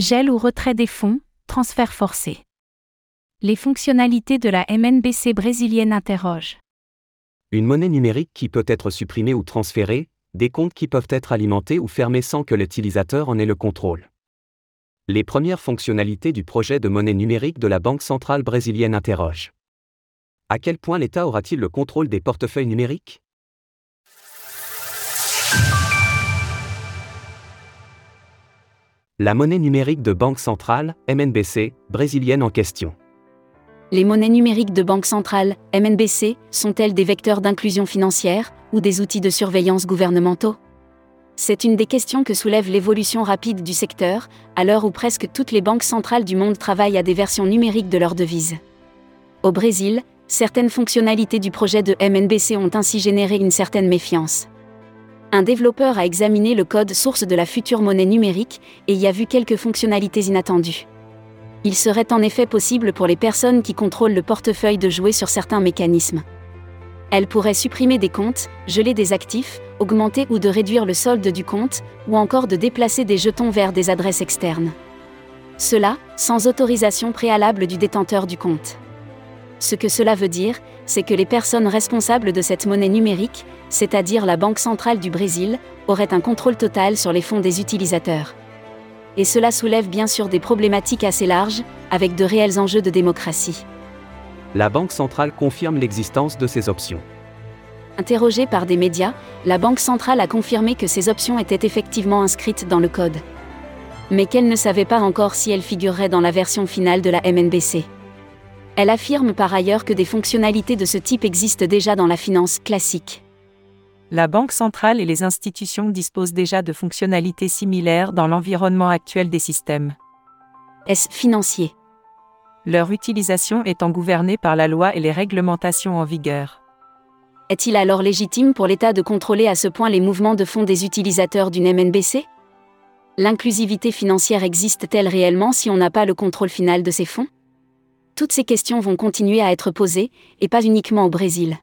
Gel ou retrait des fonds, transfert forcé. Les fonctionnalités de la MNBC brésilienne interrogent. Une monnaie numérique qui peut être supprimée ou transférée, des comptes qui peuvent être alimentés ou fermés sans que l'utilisateur en ait le contrôle. Les premières fonctionnalités du projet de monnaie numérique de la Banque centrale brésilienne interrogent. À quel point l'État aura-t-il le contrôle des portefeuilles numériques? La monnaie numérique de Banque centrale, MNBC, brésilienne en question. Les monnaies numériques de banque centrale, MNBC, sont-elles des vecteurs d'inclusion financière ou des outils de surveillance gouvernementaux? C'est une des questions que soulève l'évolution rapide du secteur, à l'heure où presque toutes les banques centrales du monde travaillent à des versions numériques de leurs devises. Au Brésil, certaines fonctionnalités du projet de MNBC ont ainsi généré une certaine méfiance. Un développeur a examiné le code source de la future monnaie numérique et y a vu quelques fonctionnalités inattendues. Il serait en effet possible pour les personnes qui contrôlent le portefeuille de jouer sur certains mécanismes. Elles pourraient supprimer des comptes, geler des actifs, augmenter ou de réduire le solde du compte, ou encore de déplacer des jetons vers des adresses externes. Cela, sans autorisation préalable du détenteur du compte. Ce que cela veut dire, c'est que les personnes responsables de cette monnaie numérique, c'est-à-dire la Banque centrale du Brésil, auraient un contrôle total sur les fonds des utilisateurs et cela soulève bien sûr des problématiques assez larges, avec de réels enjeux de démocratie. La Banque centrale confirme l'existence de ces options. Interrogée par des médias, la Banque centrale a confirmé que ces options étaient effectivement inscrites dans le code. Mais qu'elle ne savait pas encore si elles figureraient dans la version finale de la MNBC. Elle affirme par ailleurs que des fonctionnalités de ce type existent déjà dans la finance classique. La Banque centrale et les institutions disposent déjà de fonctionnalités similaires dans l'environnement actuel des systèmes. Est-ce financier? Leur utilisation étant gouvernée par la loi et les réglementations en vigueur. Est-il alors légitime pour l'État de contrôler à ce point les mouvements de fonds des utilisateurs d'une MNBC L'inclusivité financière existe-t-elle réellement si on n'a pas le contrôle final de ces fonds? Toutes ces questions vont continuer à être posées, et pas uniquement au Brésil.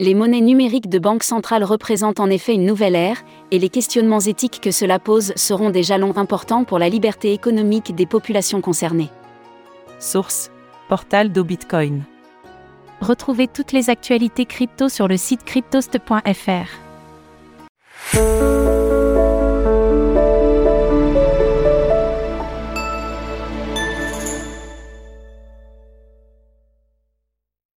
Les monnaies numériques de banque centrale représentent en effet une nouvelle ère, et les questionnements éthiques que cela pose seront des jalons importants pour la liberté économique des populations concernées. Source Portal do Bitcoin. Retrouvez toutes les actualités crypto sur le site cryptost.fr.